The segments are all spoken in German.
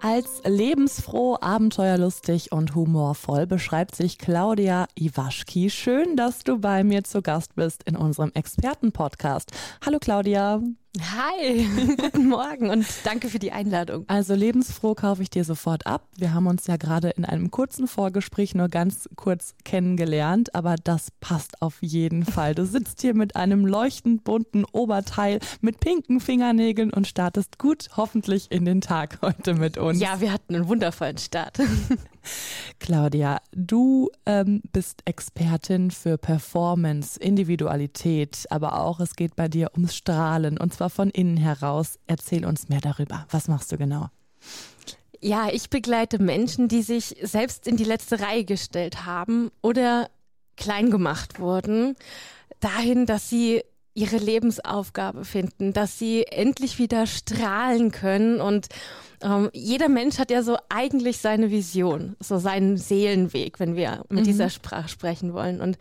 Als lebensfroh, abenteuerlustig und humorvoll beschreibt sich Claudia Iwaschki. Schön, dass du bei mir zu Gast bist in unserem Expertenpodcast. Hallo Claudia. Hi, guten Morgen und danke für die Einladung. Also lebensfroh kaufe ich dir sofort ab. Wir haben uns ja gerade in einem kurzen Vorgespräch nur ganz kurz kennengelernt, aber das passt auf jeden Fall. Du sitzt hier mit einem leuchtend bunten Oberteil mit pinken Fingernägeln und startest gut hoffentlich in den Tag heute mit uns. Ja, wir hatten einen wundervollen Start. Claudia, du ähm, bist Expertin für Performance, Individualität, aber auch es geht bei dir ums Strahlen und zwar von innen heraus. Erzähl uns mehr darüber. Was machst du genau? Ja, ich begleite Menschen, die sich selbst in die letzte Reihe gestellt haben oder klein gemacht wurden, dahin, dass sie ihre Lebensaufgabe finden, dass sie endlich wieder strahlen können und ähm, jeder Mensch hat ja so eigentlich seine Vision, so seinen Seelenweg, wenn wir mit mhm. dieser Sprache sprechen wollen. Und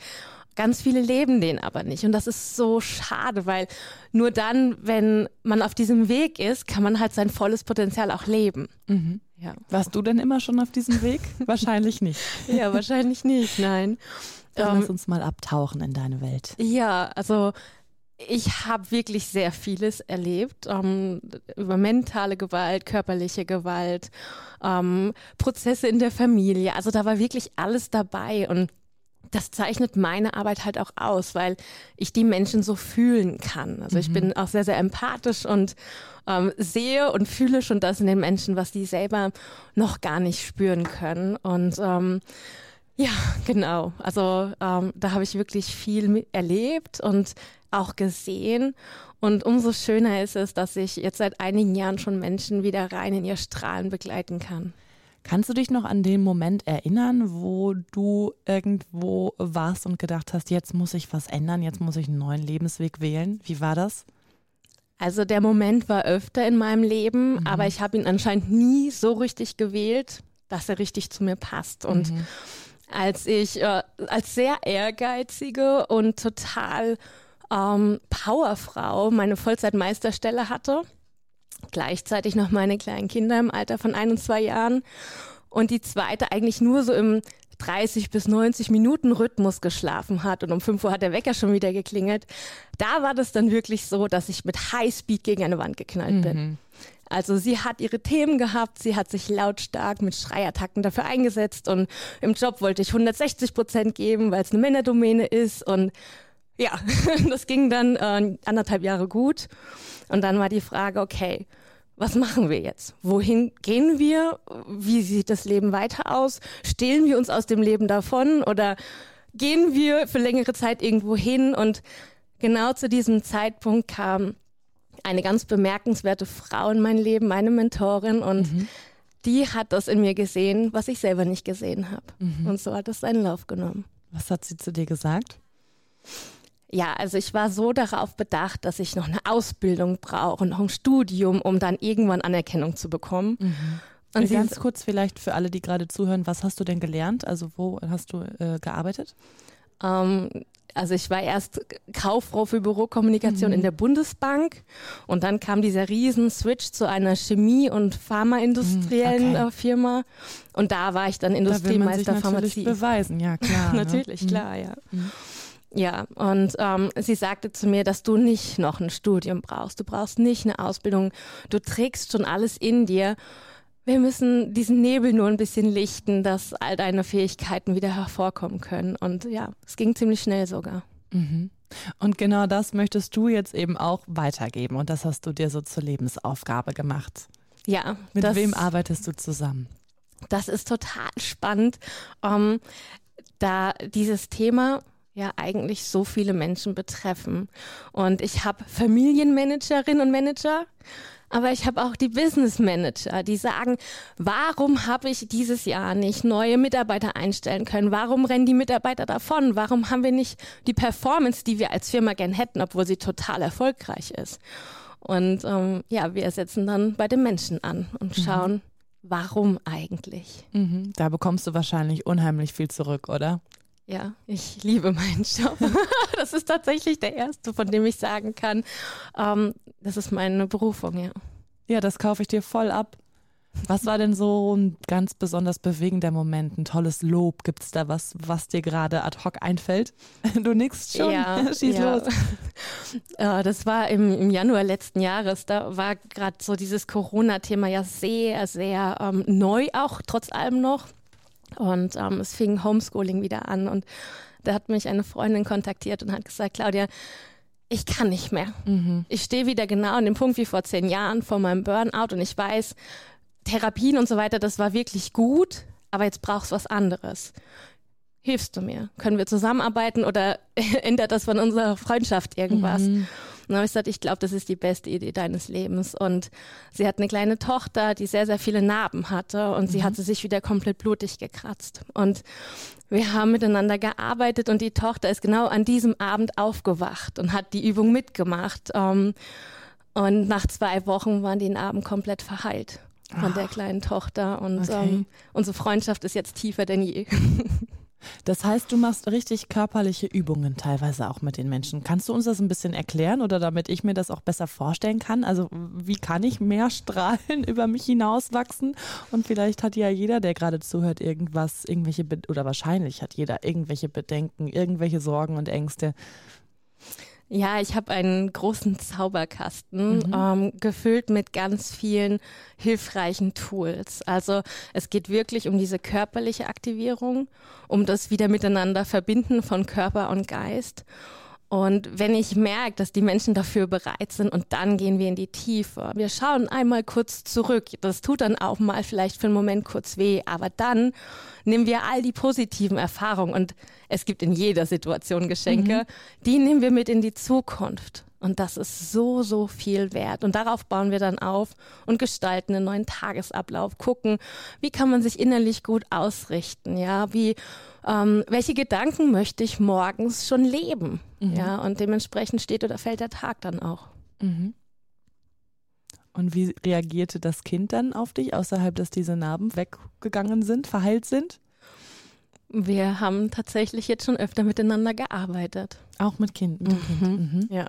ganz viele leben den aber nicht. Und das ist so schade, weil nur dann, wenn man auf diesem Weg ist, kann man halt sein volles Potenzial auch leben. Mhm. Ja. Warst du denn immer schon auf diesem Weg? wahrscheinlich nicht. Ja, wahrscheinlich nicht, nein. Dann ähm, lass uns mal abtauchen in deine Welt. Ja, also ich habe wirklich sehr vieles erlebt ähm, über mentale Gewalt, körperliche Gewalt, ähm, Prozesse in der Familie. Also da war wirklich alles dabei und das zeichnet meine Arbeit halt auch aus, weil ich die Menschen so fühlen kann. Also ich mhm. bin auch sehr, sehr empathisch und ähm, sehe und fühle schon das in den Menschen, was die selber noch gar nicht spüren können. Und ähm, ja, genau. Also ähm, da habe ich wirklich viel erlebt und auch gesehen. Und umso schöner ist es, dass ich jetzt seit einigen Jahren schon Menschen wieder rein in ihr Strahlen begleiten kann. Kannst du dich noch an den Moment erinnern, wo du irgendwo warst und gedacht hast, jetzt muss ich was ändern, jetzt muss ich einen neuen Lebensweg wählen? Wie war das? Also der Moment war öfter in meinem Leben, mhm. aber ich habe ihn anscheinend nie so richtig gewählt, dass er richtig zu mir passt. Und mhm. Als ich äh, als sehr ehrgeizige und total ähm, Powerfrau meine Vollzeitmeisterstelle hatte, gleichzeitig noch meine kleinen Kinder im Alter von ein und zwei Jahren und die zweite eigentlich nur so im 30 bis 90 Minuten Rhythmus geschlafen hat und um 5 Uhr hat der Wecker schon wieder geklingelt. Da war das dann wirklich so, dass ich mit Highspeed gegen eine Wand geknallt mhm. bin. Also sie hat ihre Themen gehabt, sie hat sich lautstark mit Schreiattacken dafür eingesetzt und im Job wollte ich 160 Prozent geben, weil es eine Männerdomäne ist und ja, das ging dann äh, anderthalb Jahre gut. Und dann war die Frage, okay, was machen wir jetzt? Wohin gehen wir? Wie sieht das Leben weiter aus? Stehlen wir uns aus dem Leben davon oder gehen wir für längere Zeit irgendwo hin? Und genau zu diesem Zeitpunkt kam eine ganz bemerkenswerte Frau in mein Leben, meine Mentorin und mhm. die hat das in mir gesehen, was ich selber nicht gesehen habe. Mhm. Und so hat es seinen Lauf genommen. Was hat sie zu dir gesagt? Ja, also ich war so darauf bedacht, dass ich noch eine Ausbildung brauche, noch ein Studium, um dann irgendwann Anerkennung zu bekommen. Mhm. Und ganz kurz vielleicht für alle, die gerade zuhören, was hast du denn gelernt? Also wo hast du äh, gearbeitet? Ähm, also ich war erst Kauffrau für Bürokommunikation mhm. in der Bundesbank und dann kam dieser riesen Switch zu einer Chemie- und Pharmaindustriellen mhm, okay. Firma und da war ich dann Industriemeister da Pharmazie. beweisen, ja klar. Ne? natürlich, ne? klar, ja. Mhm. Ja, und ähm, sie sagte zu mir, dass du nicht noch ein Studium brauchst. Du brauchst nicht eine Ausbildung. Du trägst schon alles in dir. Wir müssen diesen Nebel nur ein bisschen lichten, dass all deine Fähigkeiten wieder hervorkommen können. Und ja, es ging ziemlich schnell sogar. Mhm. Und genau das möchtest du jetzt eben auch weitergeben. Und das hast du dir so zur Lebensaufgabe gemacht. Ja. Mit das, wem arbeitest du zusammen? Das ist total spannend, um, da dieses Thema ja eigentlich so viele Menschen betreffen. Und ich habe Familienmanagerinnen und Manager, Aber ich habe auch die Business Manager, die sagen, warum habe ich dieses Jahr nicht neue Mitarbeiter einstellen können? Warum rennen die Mitarbeiter davon? Warum haben wir nicht die Performance, die wir als Firma gern hätten, obwohl sie total erfolgreich ist? Und ähm, ja, wir setzen dann bei den Menschen an und mhm. schauen, mhm. warum eigentlich. Mhm. Da bekommst du wahrscheinlich unheimlich viel zurück, oder? Ja, ich liebe meinen Job. das ist tatsächlich der erste, von dem ich sagen kann, ähm, das ist meine Berufung, ja. Ja, das kaufe ich dir voll ab. Was war denn so ein ganz besonders bewegender Moment, ein tolles Lob? Gibt es da was, was dir gerade ad hoc einfällt? Du nix schon, ja, schieß ja. los. Äh, das war im, im, Januar letzten Jahres, da war gerade so dieses Corona-Thema ja sehr, sehr ähm, neu auch, trotz allem noch. Und ähm, es fing Homeschooling wieder an und da hat mich eine Freundin kontaktiert und hat gesagt, Claudia, ich kann nicht mehr. Mhm. Ich stehe wieder genau an dem Punkt wie vor zehn Jahren vor meinem Burnout und ich weiß, Therapien und so weiter, das war wirklich gut, aber jetzt brauchst du was anderes. Hilfst du mir? Können wir zusammenarbeiten oder ändert das von unserer Freundschaft irgendwas? Mhm. Und dann habe ich gesagt, ich glaube, das ist die beste Idee deines Lebens. Und sie hat eine kleine Tochter, die sehr, sehr viele Narben hatte und mhm. sie hatte sich wieder komplett blutig gekratzt. Und wir haben miteinander gearbeitet und die Tochter ist genau an diesem Abend aufgewacht und hat die Übung mitgemacht. Ähm, und nach zwei Wochen waren die Narben komplett verheilt von Ach. der kleinen Tochter. Und okay. ähm, unsere Freundschaft ist jetzt tiefer denn je. Das heißt, du machst richtig körperliche Übungen teilweise auch mit den Menschen. Kannst du uns das ein bisschen erklären oder damit ich mir das auch besser vorstellen kann? Also wie kann ich mehr Strahlen über mich hinauswachsen? Und vielleicht hat ja jeder, der gerade zuhört, irgendwas, irgendwelche, Be oder wahrscheinlich hat jeder irgendwelche Bedenken, irgendwelche Sorgen und Ängste. Ja, ich habe einen großen Zauberkasten mhm. ähm, gefüllt mit ganz vielen hilfreichen Tools. Also es geht wirklich um diese körperliche Aktivierung, um das wieder miteinander verbinden von Körper und Geist. Und wenn ich merke, dass die Menschen dafür bereit sind und dann gehen wir in die Tiefe. Wir schauen einmal kurz zurück. Das tut dann auch mal vielleicht für einen Moment kurz weh, aber dann nehmen wir all die positiven Erfahrungen und es gibt in jeder Situation Geschenke, mhm. die nehmen wir mit in die Zukunft. Und das ist so, so viel wert. Und darauf bauen wir dann auf und gestalten einen neuen Tagesablauf, gucken, wie kann man sich innerlich gut ausrichten, ja, wie, ähm, welche Gedanken möchte ich morgens schon leben, mhm. ja, und dementsprechend steht oder fällt der Tag dann auch. Mhm. Und wie reagierte das Kind dann auf dich, außerhalb, dass diese Narben weggegangen sind, verheilt sind? Wir haben tatsächlich jetzt schon öfter miteinander gearbeitet. Auch mit Kind, mit mhm. Kind. Mhm. Ja.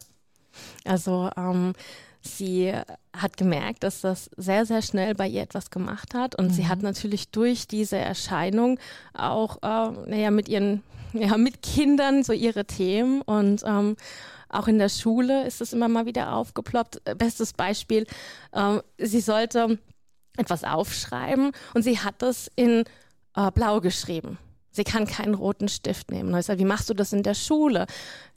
Also ähm, sie hat gemerkt, dass das sehr, sehr schnell bei ihr etwas gemacht hat. Und mhm. sie hat natürlich durch diese Erscheinung auch äh, naja, mit ihren, ja, mit Kindern so ihre Themen und ähm, auch in der Schule ist es immer mal wieder aufgeploppt. Bestes Beispiel, äh, sie sollte etwas aufschreiben und sie hat das in äh, Blau geschrieben. Sie kann keinen roten Stift nehmen. Und ich sage, wie machst du das in der Schule?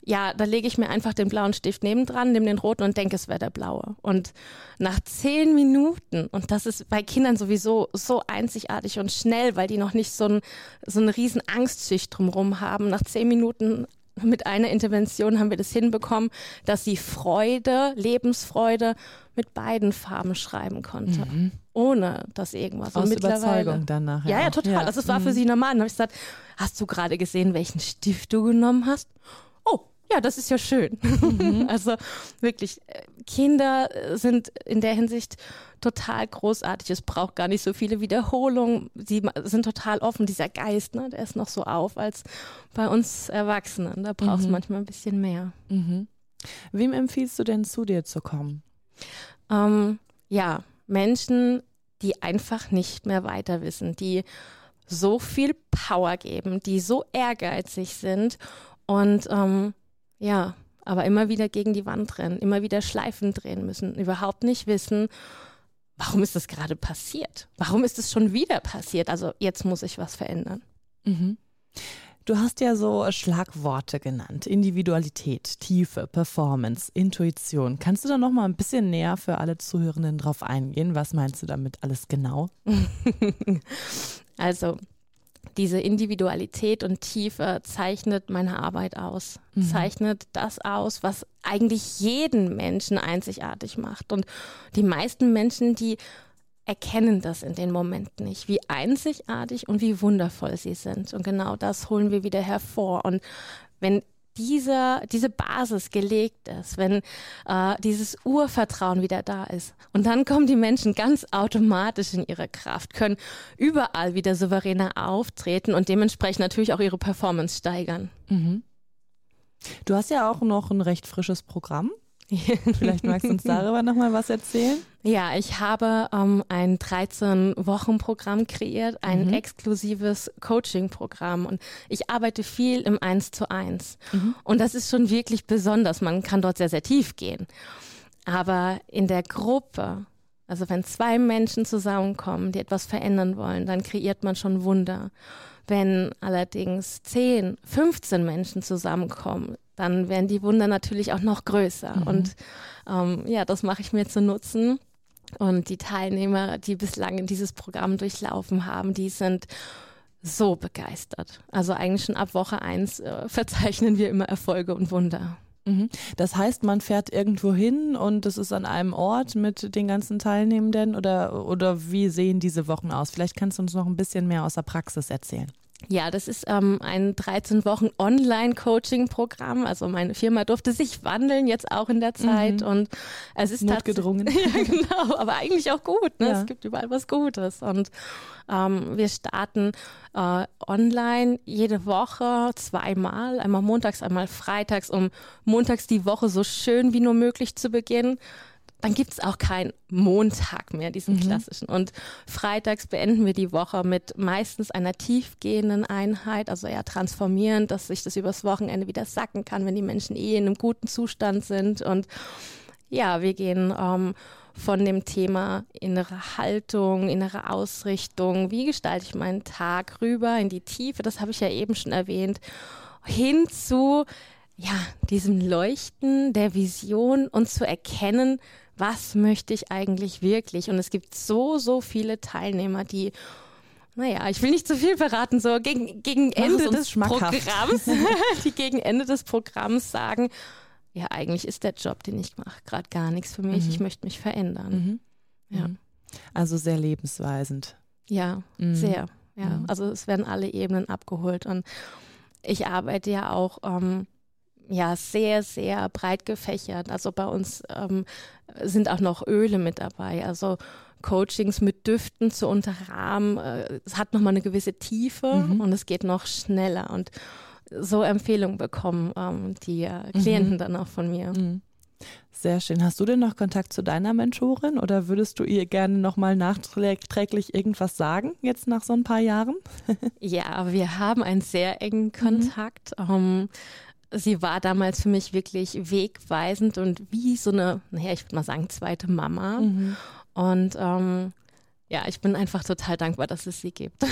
Ja, da lege ich mir einfach den blauen Stift nebendran, nehme den roten und denke, es wäre der blaue. Und nach zehn Minuten, und das ist bei Kindern sowieso so einzigartig und schnell, weil die noch nicht so, ein, so eine riesen Angstschicht drumherum haben, nach zehn Minuten mit einer Intervention haben wir das hinbekommen, dass sie Freude, Lebensfreude mit beiden Farben schreiben konnte. Mhm. Ohne dass irgendwas. Aus Überzeugung dann nachher. Ja, ja, total. Ja. Also es war mhm. für sie normal. Dann habe ich gesagt, hast du gerade gesehen, welchen Stift du genommen hast? Ja, das ist ja schön. Mhm. also wirklich, äh, Kinder sind in der Hinsicht total großartig. Es braucht gar nicht so viele Wiederholungen. Sie sind total offen. Dieser Geist, ne, der ist noch so auf als bei uns Erwachsenen. Da brauchst du mhm. manchmal ein bisschen mehr. Mhm. Wem empfiehlst du denn zu dir zu kommen? Ähm, ja, Menschen, die einfach nicht mehr weiter wissen, die so viel Power geben, die so ehrgeizig sind und ähm, ja, aber immer wieder gegen die Wand rennen, immer wieder Schleifen drehen müssen, überhaupt nicht wissen, warum ist das gerade passiert? Warum ist es schon wieder passiert? Also jetzt muss ich was verändern. Mhm. Du hast ja so Schlagworte genannt. Individualität, Tiefe, Performance, Intuition. Kannst du da noch mal ein bisschen näher für alle Zuhörenden drauf eingehen? Was meinst du damit alles genau? also diese Individualität und Tiefe zeichnet meine Arbeit aus, mhm. zeichnet das aus, was eigentlich jeden Menschen einzigartig macht. Und die meisten Menschen, die erkennen das in den Momenten nicht, wie einzigartig und wie wundervoll sie sind. Und genau das holen wir wieder hervor. Und wenn diese, diese Basis gelegt ist, wenn äh, dieses Urvertrauen wieder da ist. Und dann kommen die Menschen ganz automatisch in ihre Kraft, können überall wieder souveräner auftreten und dementsprechend natürlich auch ihre Performance steigern. Mhm. Du hast ja auch noch ein recht frisches Programm. Vielleicht magst du uns darüber nochmal was erzählen? Ja, ich habe ähm, ein 13-Wochen-Programm kreiert, ein mhm. exklusives Coaching-Programm und ich arbeite viel im 1 zu 1. Mhm. Und das ist schon wirklich besonders. Man kann dort sehr, sehr tief gehen. Aber in der Gruppe, also wenn zwei Menschen zusammenkommen, die etwas verändern wollen, dann kreiert man schon Wunder. Wenn allerdings 10, 15 Menschen zusammenkommen, dann werden die Wunder natürlich auch noch größer. Mhm. Und ähm, ja, das mache ich mir zu nutzen. Und die Teilnehmer, die bislang dieses Programm durchlaufen haben, die sind so begeistert. Also eigentlich schon ab Woche eins äh, verzeichnen wir immer Erfolge und Wunder. Mhm. Das heißt, man fährt irgendwo hin und es ist an einem Ort mit den ganzen Teilnehmenden oder, oder wie sehen diese Wochen aus? Vielleicht kannst du uns noch ein bisschen mehr aus der Praxis erzählen. Ja, das ist ähm, ein 13 Wochen Online-Coaching-Programm. Also meine Firma durfte sich wandeln, jetzt auch in der Zeit. Mhm. Und es ist notgedrungen. ja, genau, aber eigentlich auch gut. Ne? Ja. Es gibt überall was Gutes. Und ähm, wir starten äh, online jede Woche zweimal, einmal montags, einmal freitags, um montags die Woche so schön wie nur möglich zu beginnen dann gibt es auch keinen Montag mehr, diesen mhm. klassischen. Und freitags beenden wir die Woche mit meistens einer tiefgehenden Einheit, also eher transformierend, dass sich das übers Wochenende wieder sacken kann, wenn die Menschen eh in einem guten Zustand sind. Und ja, wir gehen ähm, von dem Thema innere Haltung, innere Ausrichtung, wie gestalte ich meinen Tag rüber in die Tiefe, das habe ich ja eben schon erwähnt, hin zu ja, diesem Leuchten der Vision und zu erkennen, was möchte ich eigentlich wirklich? Und es gibt so, so viele Teilnehmer, die naja, ich will nicht zu viel verraten, so gegen, gegen Ende des Programms, die gegen Ende des Programms sagen, ja, eigentlich ist der Job, den ich mache, gerade gar nichts für mich. Mhm. Ich möchte mich verändern. Mhm. Ja. Mhm. Also sehr lebensweisend. Ja, mhm. sehr. Ja, mhm. also es werden alle Ebenen abgeholt und ich arbeite ja auch ähm, ja sehr, sehr breit gefächert. Also bei uns ähm, sind auch noch Öle mit dabei. Also Coachings mit Düften zu unterrahmen. Äh, es hat nochmal eine gewisse Tiefe mhm. und es geht noch schneller. Und so Empfehlungen bekommen ähm, die äh, Klienten mhm. dann auch von mir. Mhm. Sehr schön. Hast du denn noch Kontakt zu deiner Mentorin oder würdest du ihr gerne nochmal nachträglich irgendwas sagen, jetzt nach so ein paar Jahren? ja, wir haben einen sehr engen mhm. Kontakt. Mhm. Um, sie war damals für mich wirklich wegweisend und wie so eine, naja, ich würde mal sagen, zweite Mama. Mhm. Und ähm, ja, ich bin einfach total dankbar, dass es sie gibt.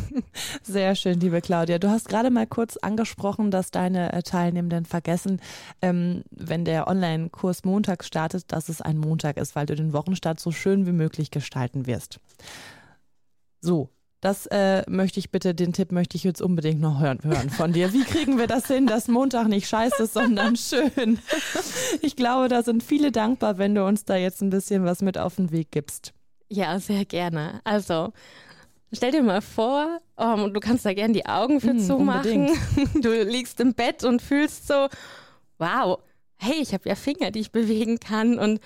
Sehr schön, liebe Claudia. Du hast gerade mal kurz angesprochen, dass deine äh, Teilnehmenden vergessen, ähm, wenn der Online-Kurs Montag startet, dass es ein Montag ist, weil du den Wochenstart so schön wie möglich gestalten wirst. So, das äh, möchte ich bitte, den Tipp möchte ich jetzt unbedingt noch hören, hören von dir. Wie kriegen wir das hin, dass Montag nicht scheiße ist, sondern schön? Ich glaube, da sind viele dankbar, wenn du uns da jetzt ein bisschen was mit auf den Weg gibst. Ja, sehr gerne. Also, stell dir mal vor, um, du kannst da gerne die Augen für mm, zumachen. Unbedingt. Du liegst im Bett und fühlst so, wow, hey, ich habe ja Finger, die ich bewegen kann und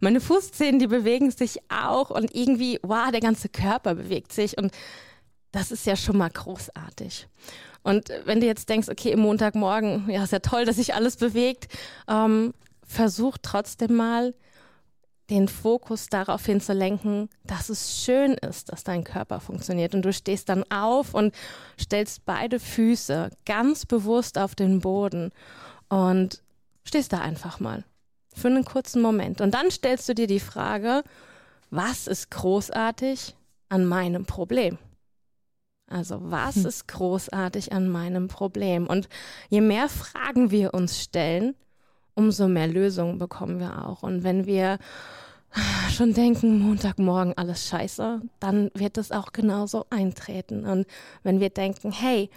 meine Fußzehen, die bewegen sich auch und irgendwie, wow, der ganze Körper bewegt sich und das ist ja schon mal großartig. Und wenn du jetzt denkst, okay, im Montagmorgen, ja, ist ja toll, dass sich alles bewegt, ähm, versuch trotzdem mal den Fokus darauf hinzulenken, dass es schön ist, dass dein Körper funktioniert. Und du stehst dann auf und stellst beide Füße ganz bewusst auf den Boden und stehst da einfach mal für einen kurzen Moment. Und dann stellst du dir die Frage, was ist großartig an meinem Problem? Also was hm. ist großartig an meinem Problem? Und je mehr Fragen wir uns stellen, umso mehr Lösungen bekommen wir auch. Und wenn wir schon denken, Montagmorgen alles scheiße, dann wird es auch genauso eintreten. Und wenn wir denken, hey,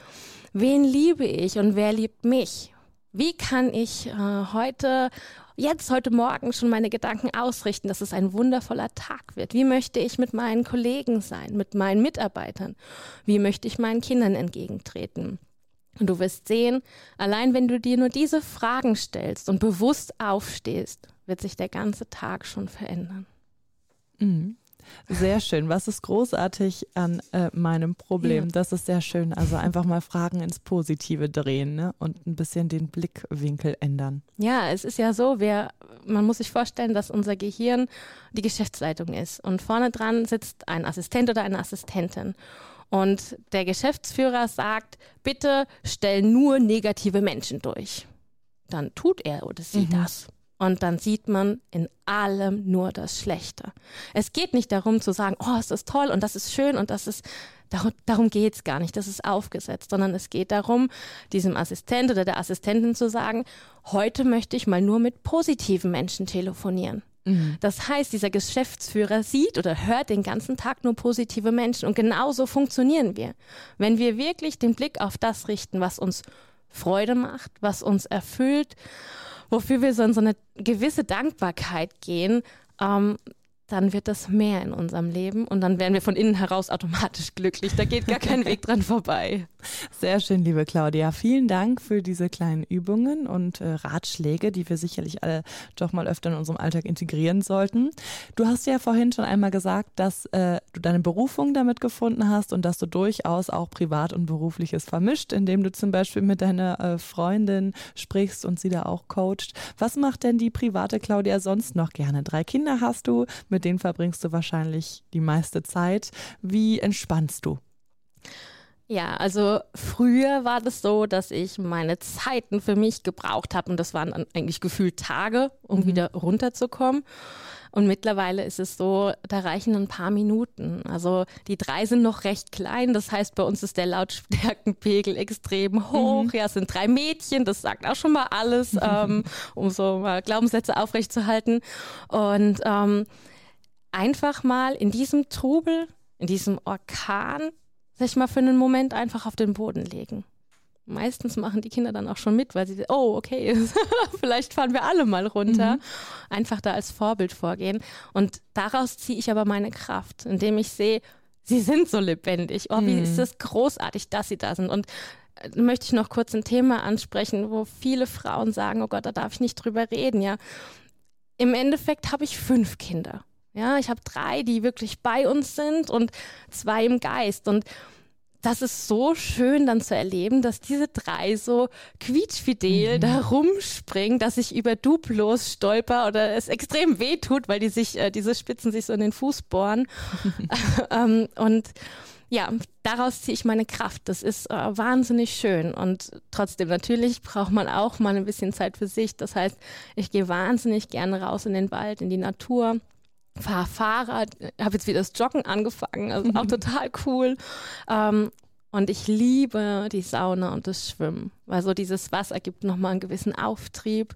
wen liebe ich und wer liebt mich? Wie kann ich äh, heute, jetzt, heute Morgen schon meine Gedanken ausrichten, dass es ein wundervoller Tag wird? Wie möchte ich mit meinen Kollegen sein, mit meinen Mitarbeitern? Wie möchte ich meinen Kindern entgegentreten? Und du wirst sehen, allein wenn du dir nur diese Fragen stellst und bewusst aufstehst, wird sich der ganze Tag schon verändern. Mhm. Sehr schön. Was ist großartig an äh, meinem Problem? Ja. Das ist sehr schön. Also einfach mal Fragen ins Positive drehen ne? und ein bisschen den Blickwinkel ändern. Ja, es ist ja so, wir, man muss sich vorstellen, dass unser Gehirn die Geschäftsleitung ist. Und vorne dran sitzt ein Assistent oder eine Assistentin. Und der Geschäftsführer sagt, bitte stell nur negative Menschen durch. Dann tut er oder sie mhm. das. Und dann sieht man in allem nur das Schlechte. Es geht nicht darum zu sagen, oh, es ist toll und das ist schön und das ist, darum, darum geht es gar nicht, das ist aufgesetzt, sondern es geht darum, diesem Assistent oder der Assistentin zu sagen, heute möchte ich mal nur mit positiven Menschen telefonieren. Mhm. Das heißt, dieser Geschäftsführer sieht oder hört den ganzen Tag nur positive Menschen und genauso funktionieren wir. Wenn wir wirklich den Blick auf das richten, was uns Freude macht, was uns erfüllt wofür wir so in so eine gewisse Dankbarkeit gehen, ähm, dann wird das mehr in unserem Leben und dann werden wir von innen heraus automatisch glücklich. Da geht gar kein Weg dran vorbei. Sehr schön, liebe Claudia. Vielen Dank für diese kleinen Übungen und äh, Ratschläge, die wir sicherlich alle doch mal öfter in unserem Alltag integrieren sollten. Du hast ja vorhin schon einmal gesagt, dass äh, du deine Berufung damit gefunden hast und dass du durchaus auch Privat und Berufliches vermischt, indem du zum Beispiel mit deiner äh, Freundin sprichst und sie da auch coacht. Was macht denn die private Claudia sonst noch gerne? Drei Kinder hast du, mit mit denen verbringst du wahrscheinlich die meiste Zeit. Wie entspannst du? Ja, also früher war das so, dass ich meine Zeiten für mich gebraucht habe und das waren eigentlich gefühlt Tage, um mhm. wieder runterzukommen. Und mittlerweile ist es so, da reichen ein paar Minuten. Also die drei sind noch recht klein. Das heißt, bei uns ist der Lautstärkenpegel extrem hoch. Mhm. Ja, es sind drei Mädchen. Das sagt auch schon mal alles, ähm, um so mal Glaubenssätze aufrechtzuerhalten. Und ähm, einfach mal in diesem Trubel, in diesem Orkan, sich mal für einen Moment einfach auf den Boden legen. Meistens machen die Kinder dann auch schon mit, weil sie, oh, okay, vielleicht fahren wir alle mal runter. Mhm. Einfach da als Vorbild vorgehen. Und daraus ziehe ich aber meine Kraft, indem ich sehe, sie sind so lebendig. Oh, wie mhm. ist es großartig, dass sie da sind. Und äh, möchte ich noch kurz ein Thema ansprechen, wo viele Frauen sagen, oh Gott, da darf ich nicht drüber reden, ja. Im Endeffekt habe ich fünf Kinder. Ja, ich habe drei, die wirklich bei uns sind und zwei im Geist. Und das ist so schön dann zu erleben, dass diese drei so quietschfidel mhm. da rumspringen, dass ich über Duplos stolper oder es extrem weh tut, weil die sich, äh, diese Spitzen sich so in den Fuß bohren. ähm, und ja, daraus ziehe ich meine Kraft. Das ist äh, wahnsinnig schön. Und trotzdem, natürlich braucht man auch mal ein bisschen Zeit für sich. Das heißt, ich gehe wahnsinnig gerne raus in den Wald, in die Natur fahre Fahrrad, habe jetzt wieder das Joggen angefangen, also auch total cool. Ähm, und ich liebe die Sauna und das Schwimmen, weil so dieses Wasser gibt nochmal einen gewissen Auftrieb.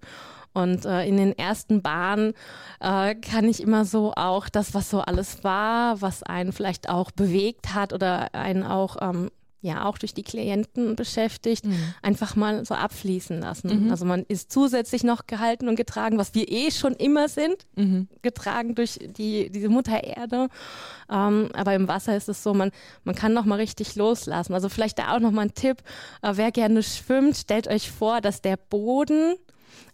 Und äh, in den ersten Bahnen äh, kann ich immer so auch das, was so alles war, was einen vielleicht auch bewegt hat oder einen auch ähm, ja auch durch die Klienten beschäftigt, mhm. einfach mal so abfließen lassen. Mhm. Also man ist zusätzlich noch gehalten und getragen, was wir eh schon immer sind, mhm. getragen durch die, diese Mutter Erde. Ähm, aber im Wasser ist es so, man, man kann noch mal richtig loslassen. Also vielleicht da auch noch mal ein Tipp, äh, wer gerne schwimmt, stellt euch vor, dass der Boden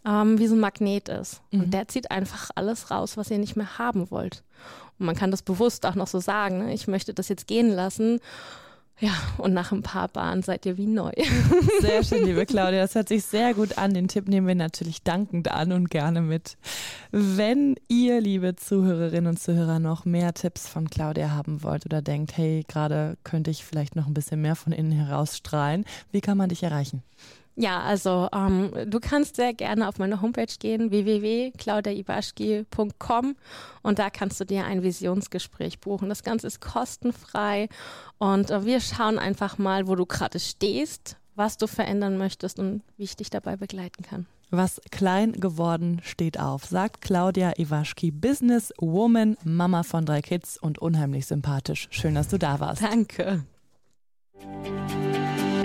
ähm, wie so ein Magnet ist. Und mhm. der zieht einfach alles raus, was ihr nicht mehr haben wollt. Und man kann das bewusst auch noch so sagen, ne? ich möchte das jetzt gehen lassen ja, und nach ein paar Bahnen seid ihr wie neu. Sehr schön, liebe Claudia. Das hört sich sehr gut an. Den Tipp nehmen wir natürlich dankend an und gerne mit. Wenn ihr, liebe Zuhörerinnen und Zuhörer, noch mehr Tipps von Claudia haben wollt oder denkt, hey, gerade könnte ich vielleicht noch ein bisschen mehr von innen heraus strahlen, wie kann man dich erreichen? Ja, also ähm, du kannst sehr gerne auf meine Homepage gehen, www.claudiaiwaschki.com und da kannst du dir ein Visionsgespräch buchen. Das Ganze ist kostenfrei und äh, wir schauen einfach mal, wo du gerade stehst, was du verändern möchtest und wie ich dich dabei begleiten kann. Was klein geworden steht auf, sagt Claudia Iwaschki, Businesswoman, Mama von drei Kids und unheimlich sympathisch. Schön, dass du da warst. Danke.